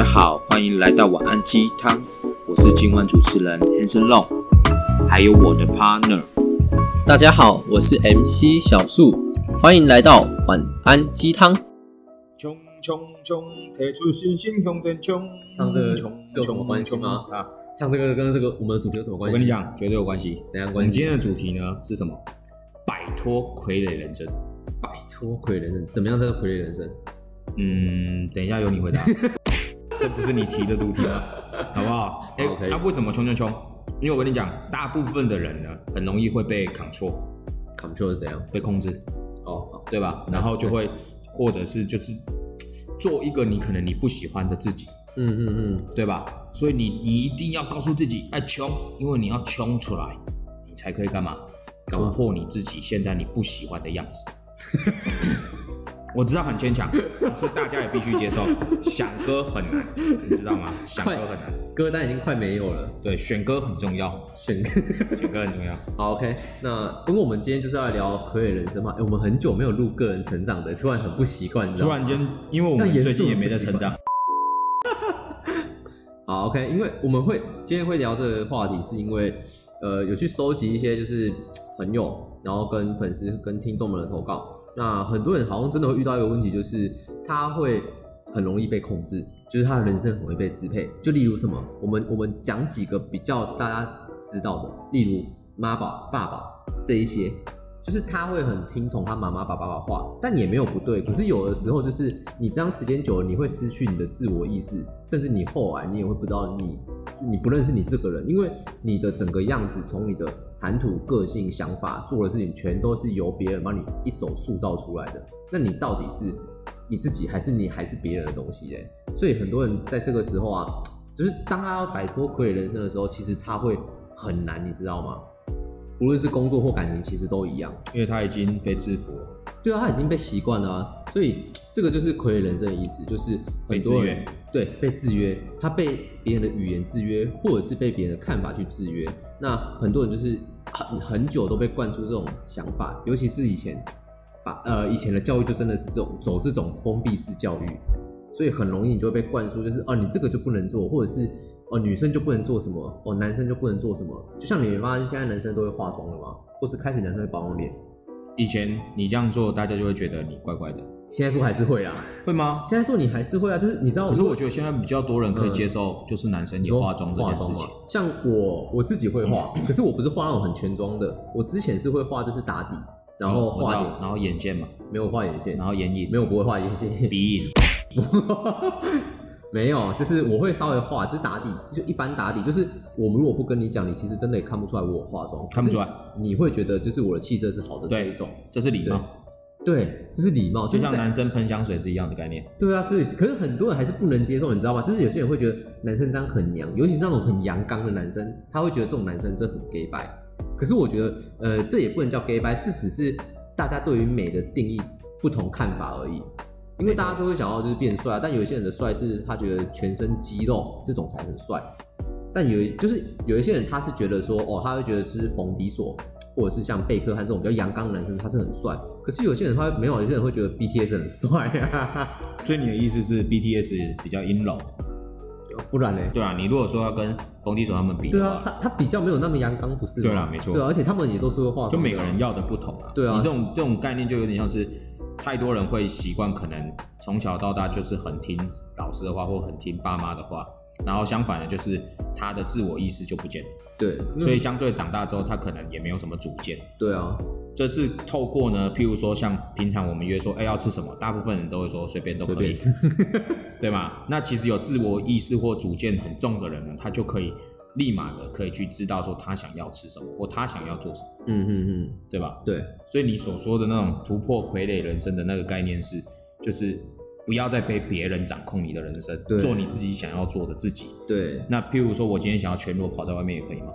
家好，欢迎来到晚安鸡汤，我是今晚主持人 Hanson Long，还有我的 partner。大家好，我是 MC 小树，欢迎来到晚安鸡汤。冲冲冲，提出信心向前冲。唱这个有什么关系吗啊，唱这个跟这个我们的主题有什么关系？我跟你，讲，绝对有关系。怎样关系？我们今天的主题呢是什么？摆脱傀儡人生。摆脱傀儡人生，怎么样？这个傀儡人生？嗯，等一下由你回答，这不是你提的主题吗？好不好？哎、好可以那、为什么冲冲冲？因为我跟你讲，大部分的人呢，很容易会被 control，control 是怎样？被控制，哦，好，对吧？然后就会，或者是就是做一个你可能你不喜欢的自己，嗯嗯嗯，对吧？所以你你一定要告诉自己，哎，穷，因为你要穷出来，你才可以？干嘛突破你自己现在你不喜欢的样子。我知道很牵强，可是大家也必须接受，想歌很难，你知道吗？想歌很难，歌单已经快没有了，对，选歌很重要，选歌。选歌很重要。好，OK，那因为我们今天就是要聊傀儡人生嘛，哎，我们很久没有录个人成长的，突然很不习惯，突然间，因为我们最近也没在成长，好，OK，因为我们会今天会聊这个话题，是因为呃有去收集一些就是朋友，然后跟粉丝跟听众们的投稿。那很多人好像真的会遇到一个问题，就是他会很容易被控制，就是他的人生很容易被支配。就例如什么，我们我们讲几个比较大家知道的，例如妈宝、爸爸这一些，就是他会很听从他妈妈、爸爸的话，但也没有不对。可是有的时候，就是你这样时间久了，你会失去你的自我意识，甚至你后来你也会不知道你你不认识你这个人，因为你的整个样子，从你的谈吐、个性、想法、做的事情，全都是由别人帮你一手塑造出来的。那你到底是你自己，还是你还是别人的东西嘞？所以很多人在这个时候啊，就是当他要摆脱傀儡人生的时候，其实他会很难，你知道吗？无论是工作或感情，其实都一样。因为他已经被制服了，对啊，他已经被习惯了啊，所以这个就是傀儡人生的意思，就是很多人对被制约，他被别人的语言制约，或者是被别人的看法去制约。那很多人就是很很久都被灌输这种想法，尤其是以前把呃以前的教育就真的是这种走这种封闭式教育，所以很容易你就会被灌输，就是哦你这个就不能做，或者是哦女生就不能做什么，哦男生就不能做什么。就像你没发现现在男生都会化妆了吗？或是开始男生会保养脸，以前你这样做，大家就会觉得你怪怪的，现在做还是会啊。会吗？现在做你还是会啊，就是你知道，可是我觉得现在比较多人可以接受，就是男生也化妆这件事情。像我我自己会化，可是我不是化那种很全妆的，我之前是会化就是打底，然后我知道画眼，然后眼线嘛，没有画眼线，然后眼影，没有不会画眼线，鼻影，没有，就是我会稍微化，就是打底，就一般打底，就是我们如果不跟你讲，你其实真的也看不出来我有化妆，看不出来你会觉得就是我的气色是好的这对一种，这是礼貌，对，这是礼貌，就像男生喷香水是一样的概念。对啊，是，可是很多人还是不能接受，你知道吗？就是有些人会觉得男生这样很娘，尤其是那种很阳刚的男生，他会觉得这种男生真的很 gay 白。可是我觉得，呃，这也不能叫 gay 白，这只是大家对于美的定义不同看法而已。因为大家都会想要就是变帅啊，但有一些人的帅是他觉得全身肌肉这种才很帅，但有就是有一些人他是觉得说，哦，他会觉得就是冯迪索或者是像贝克汉这种比较阳刚的男生，他是很帅。可是有些人他没有，有些人会觉得 BTS 很帅啊，所以你的意思是 BTS 比较阴柔，不然呢？对啊，你如果说要跟冯提手他们比对啊，他他比较没有那么阳刚，不是吗？对啦没错对啊，而且他们也都是会化妆啊，就每个人要的不同啊。对啊你这种这种概念就有点像是太多人会习惯，可能从小到大就是很听老师的话，或很听爸妈的话，然后相反的就是他的自我意识就不见了，对，所以相对长大之后，他可能也没有什么主见。对啊，这是透过呢，譬如说像平常我们约说，哎、要吃什么，大部分人都会说随便都可以，对吗？那其实有自我意识或主见很重的人呢，他就可以立马的可以去知道说他想要吃什么，或他想要做什么，嗯嗯嗯，对吧？对，所以你所说的那种突破傀儡人生的那个概念是，就是不要再被别人掌控你的人生，做你自己想要做的自己。对，那譬如说我今天想要全裸跑在外面也可以吗？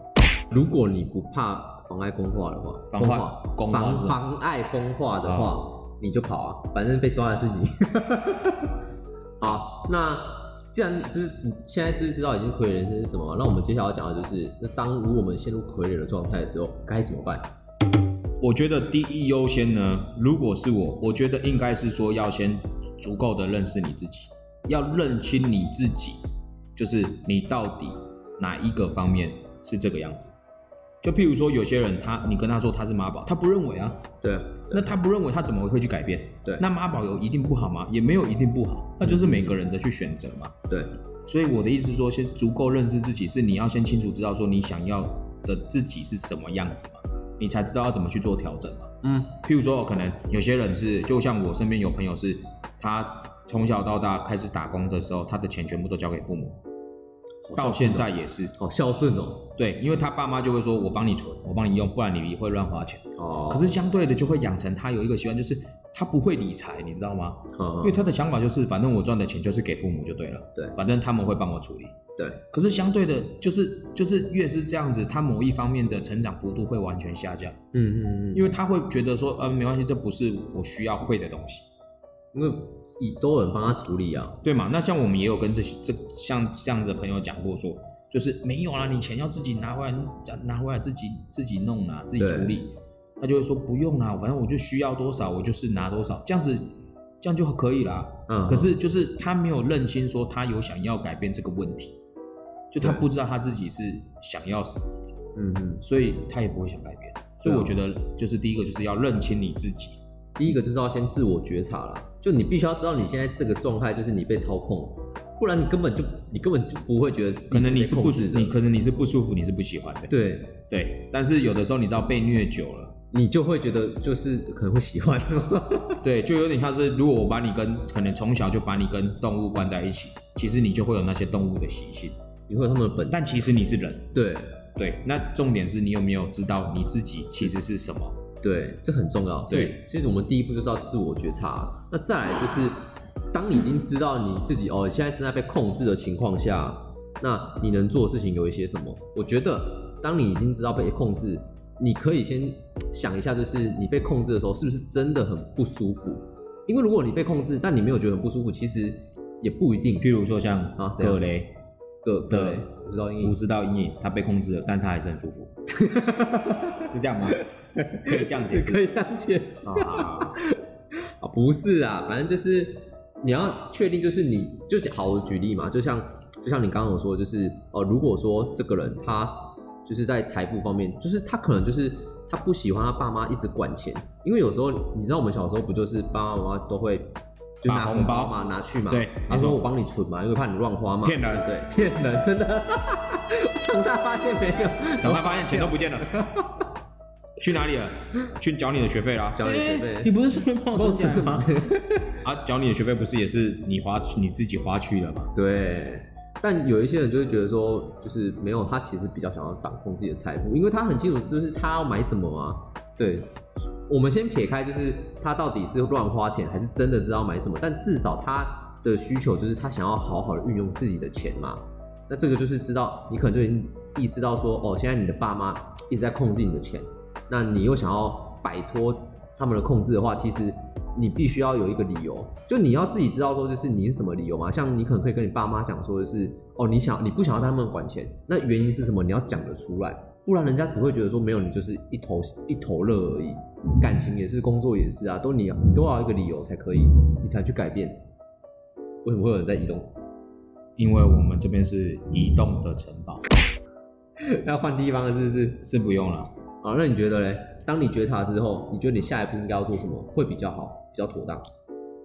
如果你不怕妨碍风化的话，妨碍公话妨是妨碍风化的话，你就跑啊，反正被抓的是你。好，那既然就是你现在就是知道已经傀儡人生是什么，那我们接下来要讲的就是，那当如果我们陷入傀儡的状态的时候，该怎么办？我觉得第一优先呢，如果是我，我觉得应该是说要先足够的认识你自己。要认清你自己，就是你到底哪一个方面是这个样子。就譬如说，有些人他你跟他说他是妈宝，他不认为啊，对，那他不认为他怎么会去改变？对那妈宝有一定不好吗？也没有一定不好，那就是每个人的去选择嘛。对，所以我的意思是说，先足够认识自己，是你要先清楚知道说你想要的自己是什么样子嘛，你才知道要怎么去做调整嘛。嗯，譬如说，可能有些人是，就像我身边有朋友是，他从小到大开始打工的时候，他的钱全部都交给父母，到现在也是。好孝顺哦。对，因为他爸妈就会说，我帮你存，我帮你用，不然你会乱花钱。哦，可是相对的就会养成他有一个习惯，就是他不会理财，你知道吗？嗯，因为他的想法就是，反正我赚的钱就是给父母就对了，对反正他们会帮我处理。对，可是相对的，就是就是越是这样子，他某一方面的成长幅度会完全下降，嗯嗯嗯，因为他会觉得说，呃，没关系，这不是我需要会的东西，因为以都有人帮他处理啊。对嘛？那像我们也有跟这些这像这样子的朋友讲过说，就是没有啦，你钱要自己拿回来，拿回来自己自己弄啊，自己处理。他就会说不用啦，反正我就需要多少，我就是拿多少，这样子这样就可以啦。嗯，可是就是他没有认清说他有想要改变这个问题，就他不知道他自己是想要什么的，嗯嗯，所以他也不会想改变。所以我觉得就是第一个就是要认清你自己，第一个就是要先自我觉察啦，就你必须要知道你现在这个状态就是你被操控，不然你根本就你根本就不会觉得可能你是不舒，控制的你可能你是不舒服，你是不喜欢的，对，对。但是有的时候你知道被虐久了，你就会觉得就是可能会喜欢。对，就有点像是如果我把你跟可能从小就把你跟动物关在一起，其实你就会有那些动物的习性，你会有他们的本，但其实你是人。对对，那重点是你有没有知道你自己其实是什么？对，这很重要。所以其实我们第一步就是要自我觉察，那再来就是当你已经知道你自己哦现在正在被控制的情况下，那你能做的事情有一些什么？我觉得当你已经知道被控制，你可以先想一下，就是你被控制的时候是不是真的很不舒服？因为如果你被控制，但你没有觉得很不舒服，其实也不一定。譬如说像葛雷的个对，我知道阴影五十道阴影，他被控制了，但他还是很舒服，是这样吗？可以这样解释可以这样解释啊？啊，不是啊，反正就是你要确定，就是你就好，我举例嘛，就像就像你刚刚有说，就是呃，如果说这个人他就是在财富方面，就是他可能就是他不喜欢他爸妈一直管钱，因为有时候你知道我们小时候不就是爸爸妈妈都会就拿把红包嘛拿去嘛，对他说我帮你存嘛，因为怕你乱花嘛，骗人对，骗人，真的，长大发现没有，长大发现钱都不见了，去哪里了？去缴你的学费啦！缴你的学费哎你不是顺便帮我做起来吗？啊，缴你的学费不是也是你花你自己花去了吗？对，但有一些人就会觉得说，就是没有他其实比较想要掌控自己的财富，因为他很清楚就是他要买什么嘛。对，我们先撇开就是他到底是乱花钱还是真的知道买什么，但至少他的需求就是他想要好好的运用自己的钱嘛。那这个就是知道你可能就已经意识到说，哦，现在你的爸妈一直在控制你的钱，那你又想要摆脱他们的控制的话，其实你必须要有一个理由，就你要自己知道说，就是你是什么理由嘛。像你可能可以跟你爸妈讲说的是，哦，你想你不想要他们管钱，那原因是什么？你要讲得出来，不然人家只会觉得说没有你就是一头一头热而已。感情也是，工作也是啊，都你你都要一个理由才可以，你才去改变。为什么会有人在移动？因为我们这边是移动的城堡，要换地方了是不是？是不用了。好，那你觉得嘞？当你觉察之后，你觉得你下一步应该要做什么会比较好，比较妥当？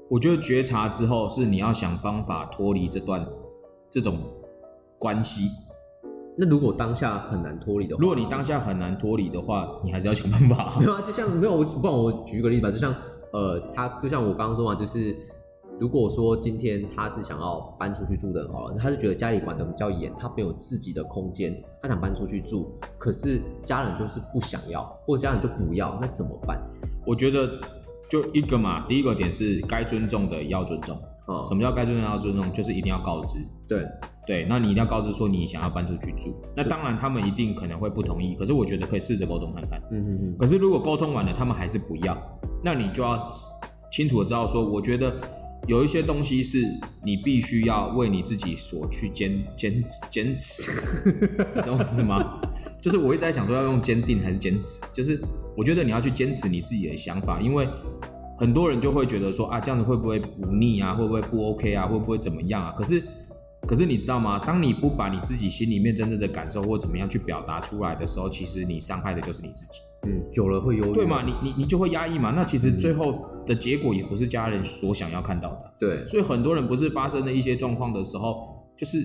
我觉得觉察之后是你要想方法脱离这段这种关系。那如果当下很难脱离的话，如果你当下很难脱离的话，你还是要想办法没。有啊，就像没有我，不然我举一个例子吧，就像呃，他就像我刚刚说嘛，就是如果说今天他是想要搬出去住的哦，他是觉得家里管得比较严，他没有自己的空间，他想搬出去住，可是家人就是不想要，或者家人就不要，那怎么办？我觉得就一个嘛，第一个点是该尊重的要尊重。哦、什么叫该尊重要尊重？就是一定要告知。对，对，那你一定要告知说你想要搬出去住。那当然他们一定可能会不同意，可是我觉得可以试着沟通看看。嗯嗯嗯，可是如果沟通完了，他们还是不要，那你就要清楚的知道说，我觉得有一些东西是你必须要为你自己所去坚坚坚持，你懂我意思吗？就是我一直在想说要用坚定还是坚持，就是我觉得你要去坚持你自己的想法，因为很多人就会觉得说啊，这样子会不会不腻啊？会不会不 OK 啊？会不会怎么样啊？可是，可是你知道吗？当你不把你自己心里面真正的感受或怎么样去表达出来的时候，其实你伤害的就是你自己。嗯，久了会忧郁，对嘛？你你你就会压抑嘛。那其实最后的结果也不是家人所想要看到的。对，所以很多人不是发生了一些状况的时候，就是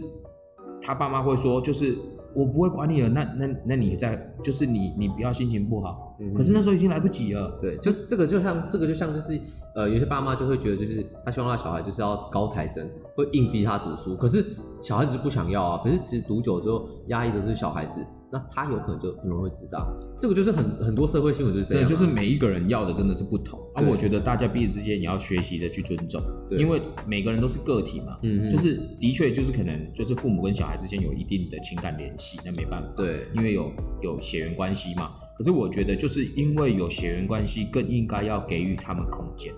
他爸妈会说，就是我不会管你了。那那那你在，就是你你不要心情不好。嗯可是那时候已经来不及了。对，就是这个就像这个就像就是呃，有些爸妈就会觉得就是他希望他小孩就是要高材生，会硬逼他读书，可是小孩子就不想要啊。可是其实读久之后，压抑的是小孩子，那他有可能就很容易会自杀。这个就是很很多社会新闻就是这，样啊、就是每一个人要的真的是不同。啊，我觉得大家彼此之间也要学习着去尊重，对因为每个人都是个体嘛。嗯嗯就是的确就是可能就是父母跟小孩之间有一定的情感联系，那没办法。对因为有有血缘关系嘛。可是我觉得就是因为有血缘关系，更应该要给予他们空间，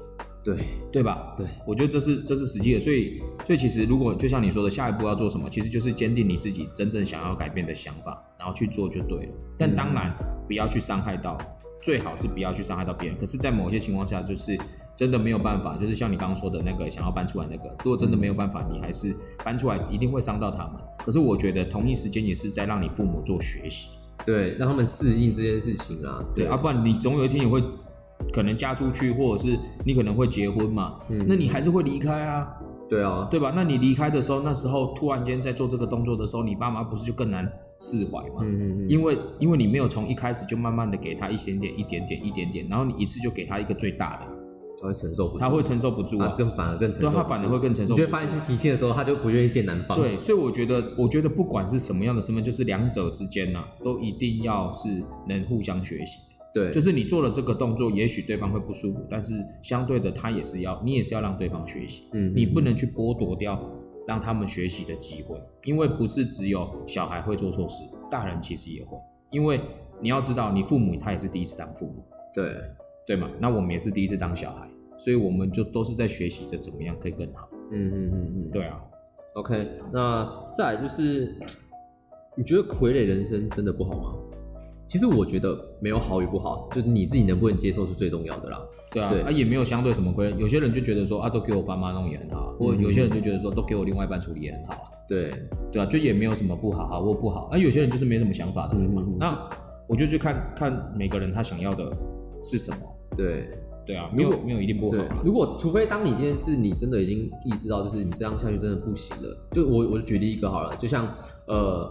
对对吧？对，我觉得这是这是实际的。所以所以其实如果就像你说的，下一步要做什么，其实就是坚定你自己真正想要改变的想法，然后去做就对了。但当然不要去伤害到，最好是不要去伤害到别人。可是，在某些情况下，就是真的没有办法，就是像你刚刚说的那个想要搬出来那个，如果真的没有办法，你还是搬出来，一定会伤到他们。可是我觉得同一时间也是在让你父母做学习。对，让他们适应这件事情啊。对，啊，不然你总有一天也会可能嫁出去，或者是你可能会结婚嘛，嗯那你还是会离开啊，对啊，对吧？那你离开的时候，那时候突然间在做这个动作的时候，你爸妈不是就更难释怀吗？嗯嗯嗯，因为因为你没有从一开始就慢慢的给他一点点、一点点、一点点，然后你一次就给他一个最大的，他会承受不住，他会承受不住他啊。更反而更承受，不住，他反而会更承受不住。你就会发现去提亲的时候，他就不愿意见男方。对，所以我觉得，我觉得不管是什么样的身份，就是两者之间呐、都一定要是能互相学习。对，就是你做了这个动作，也许对方会不舒服，但是相对的，他也是要，你也是要让对方学习，嗯，你不能去剥夺掉让他们学习的机会，因为不是只有小孩会做错事，大人其实也会，因为你要知道，你父母他也是第一次当父母，对，对嘛？那我们也是第一次当小孩，所以我们就都是在学习着怎么样可以更好。嗯嗯嗯嗯，对啊，OK，那再来就是，你觉得傀儡人生真的不好吗？其实我觉得没有好与不好，就是你自己能不能接受是最重要的啦。对啊，对啊也没有相对什么规，有些人就觉得说啊，都给我爸妈弄也很好，或嗯有些人就觉得说都给我另外一半处理也很好。对，对啊，就也没有什么不好好或不好，啊、有些人就是没什么想法的人嘛。嗯嗯嗯那我就去看看每个人他想要的是什么。对，对啊，没有没有一定不好啊。。如果除非当你今天是你真的已经意识到，就是你这样下去真的不行了，就我我就举例一个好了，就像呃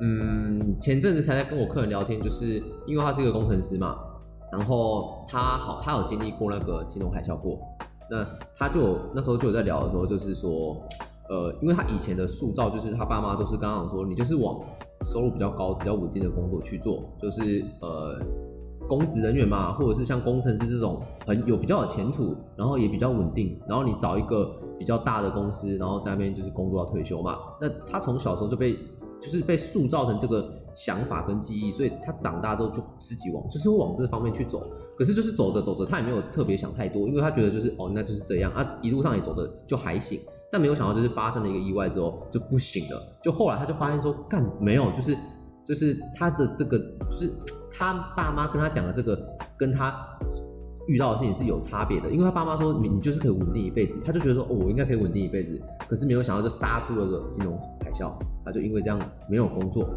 嗯，前阵子才在跟我客人聊天，就是因为他是一个工程师嘛，然后他好他有经历过那个金融海啸过，那他就那时候就有在聊的时候，就是说呃，因为他以前的塑造就是他爸妈都是刚刚说，你就是往收入比较高、比较稳定的工作去做，就是呃公职人员嘛，或者是像工程师这种很有比较有前途，然后也比较稳定，然后你找一个比较大的公司，然后在那边就是工作到退休嘛。那他从小时候就被就是被塑造成这个想法跟记忆，所以他长大之后就自己往就是会往这方面去走。可是就是走着走着，他也没有特别想太多，因为他觉得就是哦，那就是这样啊，一路上也走的就还行。但没有想到，就是发生了一个意外之后就不行了。就后来他就发现说，干没有，就是就是他的这个，就是他爸妈跟他讲的这个，跟他遇到的事情是有差别的。因为他爸妈说你你就是可以稳定一辈子，他就觉得说哦，我应该可以稳定一辈子。可是没有想到就杀出了个金融他就因为这样没有工作。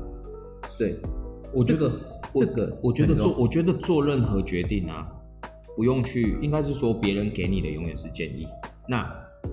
对，我觉得这个我觉得做我觉得做任何决定啊，不用去，应该是说别人给你的永远是建议。那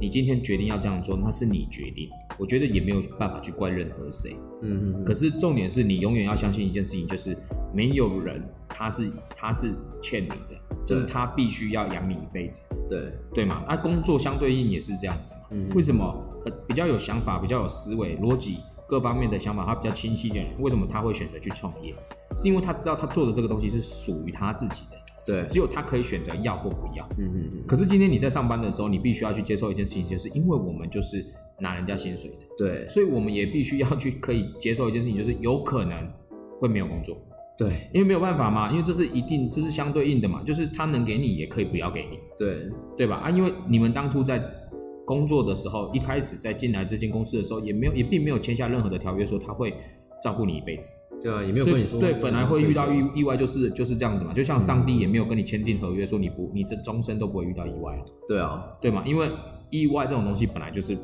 你今天决定要这样做，那是你决定，我觉得也没有办法去怪任何谁。嗯嗯嗯，可是重点是你永远要相信一件事情，就是没有人他是他是欠你的，就是他必须要养你一辈子，对，对吗？啊，工作相对应也是这样子嘛。嗯为什么呃比较有想法、比较有思维、逻辑各方面的想法，他比较清晰的人，为什么他会选择去创业？是因为他知道他做的这个东西是属于他自己的，对，只有他可以选择要或不要。嗯嗯嗯，可是今天你在上班的时候，你必须要去接受一件事情，就是因为我们就是拿人家薪水的，对。所以我们也必须要去可以接受一件事情，就是有可能会没有工作，对。因为没有办法嘛，因为这是一定，这是相对应的嘛，就是他能给你，也可以不要给你，对。对吧？啊，因为你们当初在工作的时候，一开始在进来这间公司的时候，也没有，也并没有签下任何的条约说他会照顾你一辈子，对啊，也没有跟你说对，本来会遇到意意意外，就是就是这样子嘛。就像上帝也没有跟你签订合约，说你不你这终身都不会遇到意外啊，对啊，对嘛？因为意外这种东西本来就是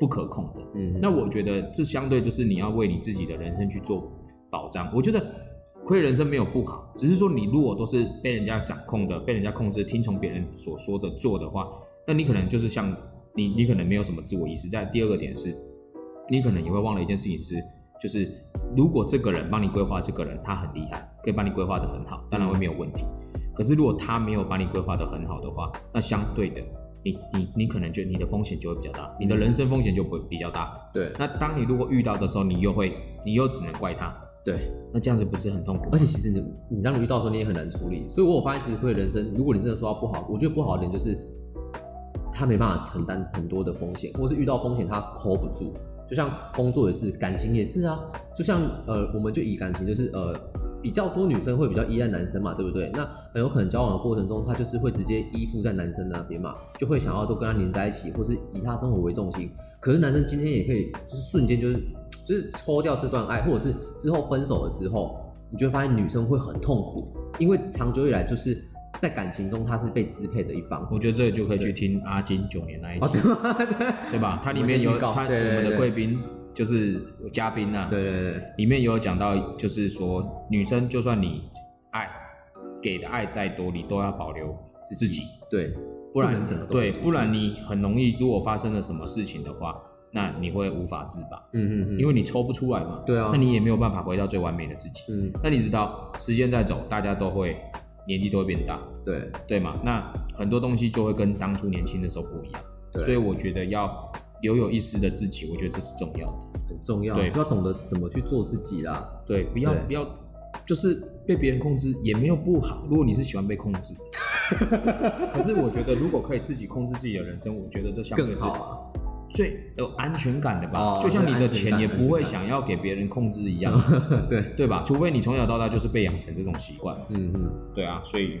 不可控的。嗯，那我觉得这相对就是你要为你自己的人生去做保障。我觉得亏人生没有不好，只是说你如果都是被人家掌控的、被人家控制、听从别人所说的做的话，那你可能就是像你，你可能没有什么自我意识。在第二个点是，你可能也会忘了一件事情是，就是如果这个人帮你规划，这个人他很厉害，可以帮你规划的很好，当然会没有问题。可是如果他没有把你规划的很好的话，那相对的，你你你可能就你的风险就会比较大，你的人生风险就会比较大。对那当你如果遇到的时候，你又会，你又只能怪他，对，那这样子不是很痛苦？而且其实你你当你遇到的时候，你也很难处理。所以我有发现，其实会人生，如果你真的说他不好，我觉得不好的点就是他没办法承担很多的风险，或是遇到风险他 hold 不住。就像工作也是，感情也是啊。就像呃，我们就以感情就是呃，比较多女生会比较依赖男生嘛，对不对？那很有可能交往的过程中，她就是会直接依附在男生那边嘛，就会想要都跟他黏在一起，或是以他生活为重心。可是男生今天也可以，就是瞬间就是就是抽掉这段爱，或者是之后分手了之后，你就会发现女生会很痛苦，因为长久以来就是在感情中她是被支配的一方。我觉得这个就可以去听阿金九年那一哦，集，对？吧？它里面有他我们的对贵宾就是嘉宾呐、对对对，里面有讲到，就是说女生就算你爱给的爱再多，你都要保留自己，对，不然不能整个对，不然你很容易，如果发生了什么事情的话，那你会无法自拔，嗯嗯嗯，因为你抽不出来嘛。对啊那你也没有办法回到最完美的自己。嗯那你知道，时间在走，大家都会年纪都会变大，对对嘛？那很多东西就会跟当初年轻的时候不一样。所以我觉得要留有一丝的自己，我觉得这是重要的。很重要，对就要懂得怎么去做自己啦。对，不要不要，就是被别人控制也没有不好。如果你是喜欢被控制，可是我觉得如果可以自己控制自己的人生，我觉得这相对是更好啊！最有安全感的吧。哦就像你的钱也不会想要给别人控制一样，对，对吧？除非你从小到大就是被养成这种习惯。嗯嗯，对啊，所以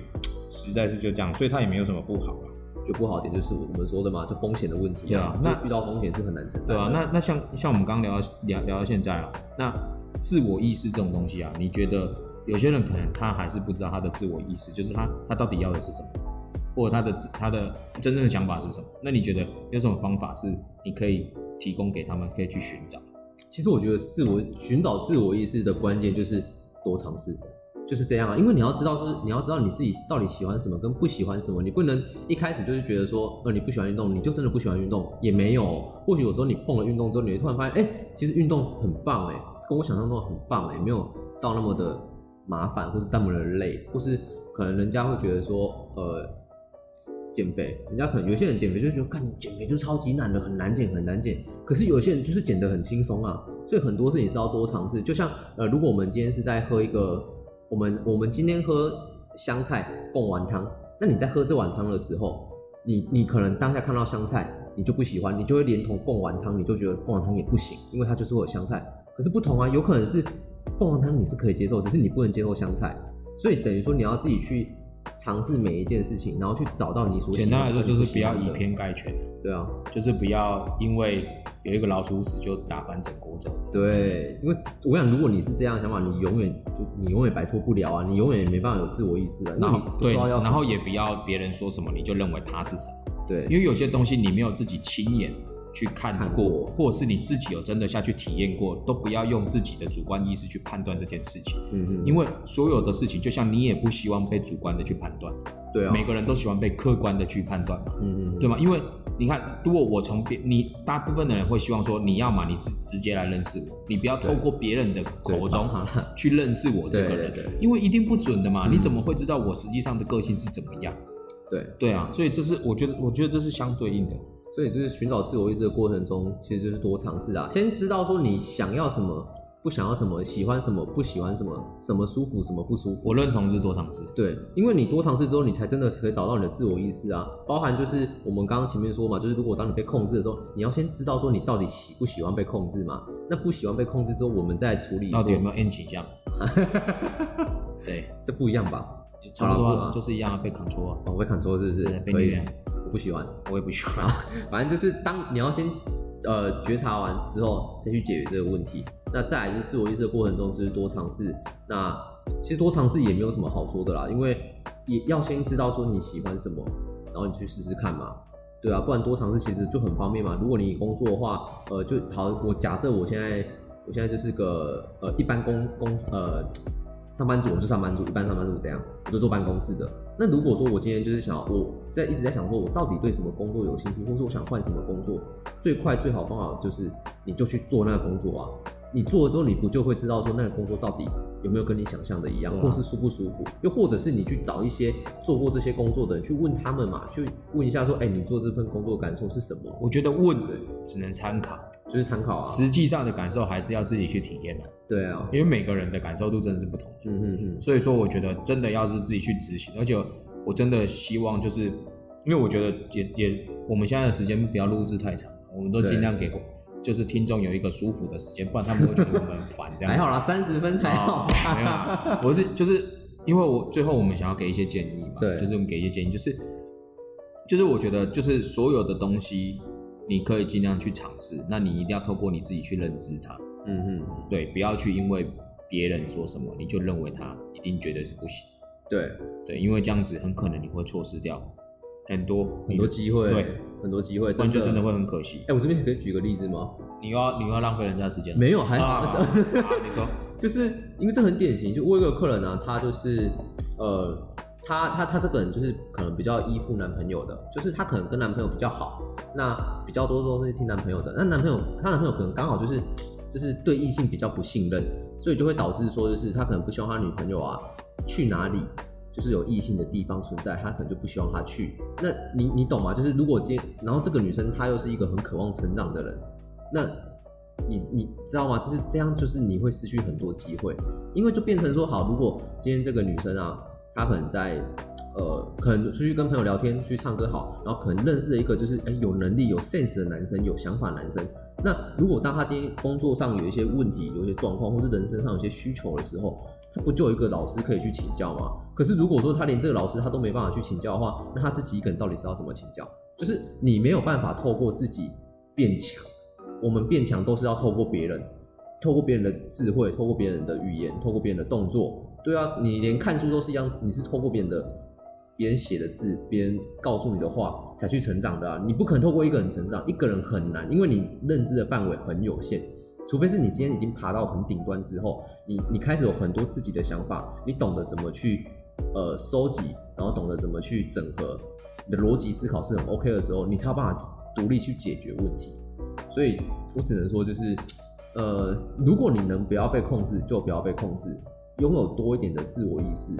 实在是就这样，所以他也没有什么不好了。就不好点就是我们说的嘛，就风险的问题对啊那遇到风险是很难承担。对啊，那那像像我们刚刚聊到聊聊到现在啊，那自我意识这种东西啊，你觉得有些人可能他还是不知道他的自我意识，就是他他到底要的是什么，或者他的他的真正的想法是什么？那你觉得有什么方法是你可以提供给他们，可以去寻找？其实我觉得自我寻找自我意识的关键就是多尝试，就是这样啊。因为你要知道，就是你要知道你自己到底喜欢什么跟不喜欢什么，你不能一开始就是觉得说，呃，你不喜欢运动，你就真的不喜欢运动，也没有。或许有时候你碰了运动之后，你会突然发现，哎、其实运动很棒哎、跟我想象中很棒哎、没有到那么的麻烦，或是那么的累，或是可能人家会觉得说，呃，减肥，人家可能有些人减肥就觉得，看减肥就超级难的，很难减，很难减。可是有些人就是减得很轻松啊，所以很多事情是要多尝试。就像呃，如果我们今天是在喝一个，我们我们今天喝香菜贡丸汤，那你在喝这碗汤的时候，你你可能当下看到香菜，你就不喜欢，你就会连同贡丸汤，你就觉得贡丸汤也不行，因为它就是会有香菜。可是不同啊，有可能是贡丸汤你是可以接受，只是你不能接受香菜，所以等于说你要自己去尝试每一件事情，然后去找到你所喜欢简单来说，就是不要以偏概全，对啊，就是不要因为有一个老鼠屎就打翻整锅粥。对，因为我想，如果你是这样的想法，你永远就你永远摆脱不了啊，你永远也没办法有自我意识啊，因然后对，然后也不要别人说什么你就认为他是什么。对，因为有些东西你没有自己亲眼去看看过，过或者是你自己有真的下去体验过，都不要用自己的主观意识去判断这件事情，嗯嗯，因为所有的事情，就像你也不希望被主观的去判断，对啊，每个人都喜欢被客观的去判断嘛，嗯嗯对吗？因为你看，如果我从别你大部分的人会希望说，你要嘛你直直接来认识我，你不要透过别人的口中去认识我这个人，对对对。因为一定不准的嘛，嗯。你怎么会知道我实际上的个性是怎么样？对，对啊，所以这是我觉得，我觉得这是相对应的。所以就是寻找自我意识的过程中，其实就是多尝试啊，先知道说你想要什么，不想要什么，喜欢什么，不喜欢什么，什么舒服，什么不舒服我。认同是多尝试。对，因为你多尝试之后，你才真的可以找到你的自我意识啊。包含就是我们刚刚前面说嘛，就是如果当你被控制的时候，你要先知道说你到底喜不喜欢被控制嘛。那不喜欢被控制之后，我们再处理到底有没有 N 倾向？对，这不一样吧？差不多就是一样啊，被 control 啊，哦，我被砍错是不是？被可以虐，我不喜欢。我也不喜欢。反正就是当你要先呃觉察完之后，再去解决这个问题。那再来就是自我意识的过程中，就是多尝试。那其实多尝试也没有什么好说的啦，因为也要先知道说你喜欢什么，然后你去试试看嘛。对啊，不然多尝试其实就很方便嘛。如果你工作的话，呃，就好，我假设我现在我现在就是个呃一般工工呃上班族，我是上班族，一般上班族这样，我就坐办公室的。那如果说我今天就是想我在一直在想说，我到底对什么工作有兴趣，或是我想换什么工作，最快最好方法就是你就去做那个工作啊。你做了之后，你不就会知道说那个工作到底有没有跟你想象的一样，或是舒不舒服？又或者是你去找一些做过这些工作的人去问他们嘛，去问一下说，哎，你做这份工作感受是什么？我觉得问只能参考，就是参考啊。实际上的感受还是要自己去体验的。对啊，因为每个人的感受度真的是不同。嗯嗯嗯。所以说，我觉得真的要是自己去执行，而且我真的希望就是，因为我觉得也也我们现在的时间不要录制太长，我们都尽量给。就是听众有一个舒服的时间，不然他们会觉得我们烦。这样还好啦，三十分还好。没有，我是就是因为我最后我们想要给一些建议嘛，对，就是我们给一些建议，就是就是我觉得就是所有的东西你可以尽量去尝试，那你一定要透过你自己去认知它。嗯嗯，对，不要去因为别人说什么你就认为他一定绝对是不行。对对，因为这样子很可能你会错失掉很多很多机会。对。很多机会，这样就真的会很可惜。哎，我这边可以举个例子吗？你要你要浪费人家时间？没有，还好。你说，就是因为这很典型。就我有个客人呢，他就是呃，他他他这个人就是可能比较依附男朋友的，就是他可能跟男朋友比较好，那比较多都是听男朋友的。那男朋友他男朋友可能刚好就是就是对异性比较不信任，所以就会导致说就是他可能不希望他女朋友啊去哪里。就是有异性的地方存在，他可能就不希望他去。那你你懂吗？就是如果今然后这个女生她又是一个很渴望成长的人，那你你知道吗？就是这样，就是你会失去很多机会，因为就变成说，好，如果今天这个女生啊，他可能在呃，可能出去跟朋友聊天，去唱歌好，然后可能认识了一个就是哎有能力有 sense 的男生，有想法男生。那如果当他今天工作上有一些问题、有一些状况，或是人生上有些需求的时候，他不就有一个老师可以去请教吗？可是如果说他连这个老师他都没办法去请教的话，那他自己一个人到底是要怎么请教？就是你没有办法透过自己变强，我们变强都是要透过别人，透过别人的智慧，透过别人的语言，透过别人的动作。对啊，你连看书都是一样，你是透过别人的别人写的字，别人告诉你的话才去成长的啊！你不可能透过一个人成长，一个人很难，因为你认知的范围很有限。除非是你今天已经爬到很顶端之后，你你开始有很多自己的想法，你懂得怎么去呃收集，然后懂得怎么去整合，你的逻辑思考是很 OK 的时候，你才有办法独立去解决问题。所以我只能说，就是呃，如果你能不要被控制，就不要被控制，拥有多一点的自我意识，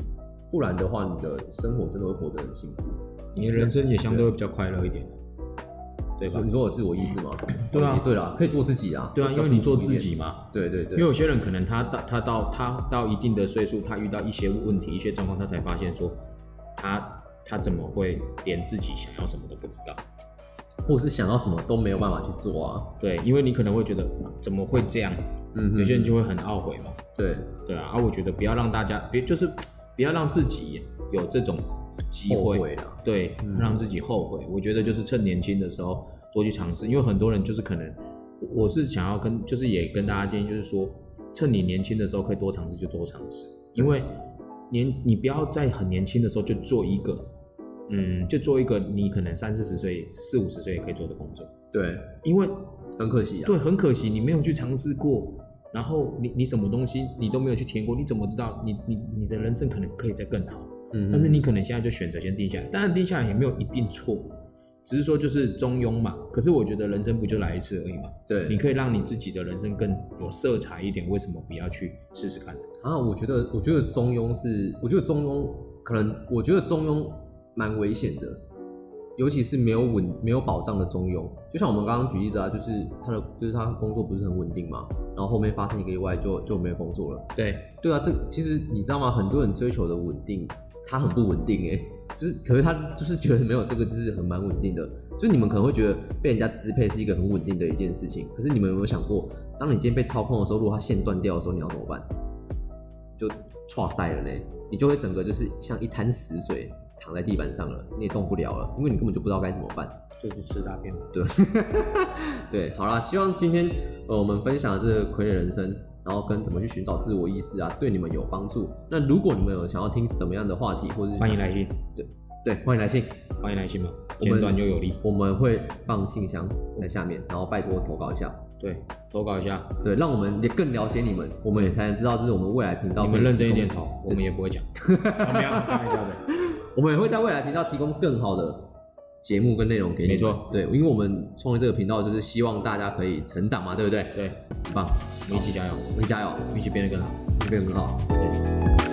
不然的话，你的生活真的会活得很辛苦，你的人生也相对会比较快乐一点。对吧？你说有自我意识吗？对啊，对了，可以做自己啊。对啊，因为你做自己嘛。对对对。因为有些人可能他到他到他到一定的岁数，他遇到一些问题、一些状况，他才发现说，他他怎么会连自己想要什么都不知道，或是想要什么都没有办法去做啊？对，因为你可能会觉得怎么会这样子？嗯，有些人就会很懊悔嘛。对对啊，而我觉得不要让大家别就是不要让自己有这种。机会了，对，让自己后悔。我觉得就是趁年轻的时候多去尝试，因为很多人就是可能，我是想要跟，就是也跟大家建议，就是说，趁你年轻的时候可以多尝试就多尝试，因为年你不要在很年轻的时候就做一个，嗯，就做一个你可能三四十岁、四五十岁也可以做的工作。对，因为很可惜啊。对，很可惜你没有去尝试过，然后你你什么东西你都没有去体验过，你怎么知道你你你的人生可能可以再更好？嗯，但是你可能现在就选择先定下来，当然定下来也没有一定错，只是说就是中庸嘛。可是我觉得人生不就来一次而已嘛？对，你可以让你自己的人生更有色彩一点，为什么不要去试试看？啊，我觉得，我觉得中庸是，我觉得中庸可能，我觉得中庸蛮危险的，尤其是没有稳、没有保障的中庸。就像我们刚刚举例子啊，就是他的，就是他工作不是很稳定嘛，然后后面发生一个意外，就就没有工作了。对，对啊，这其实你知道吗？很多人追求的稳定。他很不稳定哎，就是，可是他就是觉得没有这个，就是很蛮稳定的。就你们可能会觉得被人家支配是一个很稳定的一件事情，可是你们有没有想过，当你今天被操控的时候，如果它线断掉的时候，你要怎么办？就错赛了嘞，你就会整个就是像一滩死水，躺在地板上了，你也动不了了，因为你根本就不知道该怎么办。就去吃大便嘛。对，对，好啦，希望今天呃我们分享的这个傀儡人生，然后跟怎么去寻找自我意识啊，对你们有帮助。那如果你们有想要听什么样的话题，或者是欢迎来信，对，欢迎来信，欢迎来信嘛，简短又有力。我们会放信箱在下面，然后拜托投稿一下，对，投稿一下，对，让我们也更了解你们，我们也才能知道这是我们未来频道你们认真一点投，我们也不会讲。啊 没有，开玩笑的。我们也会在未来频道提供更好的节目跟内容给你们。没错对，因为我们创立这个频道就是希望大家可以成长嘛，对不对？对，很棒，我们一起加油，我们一起加油，一起变得更好。会变得更好。对。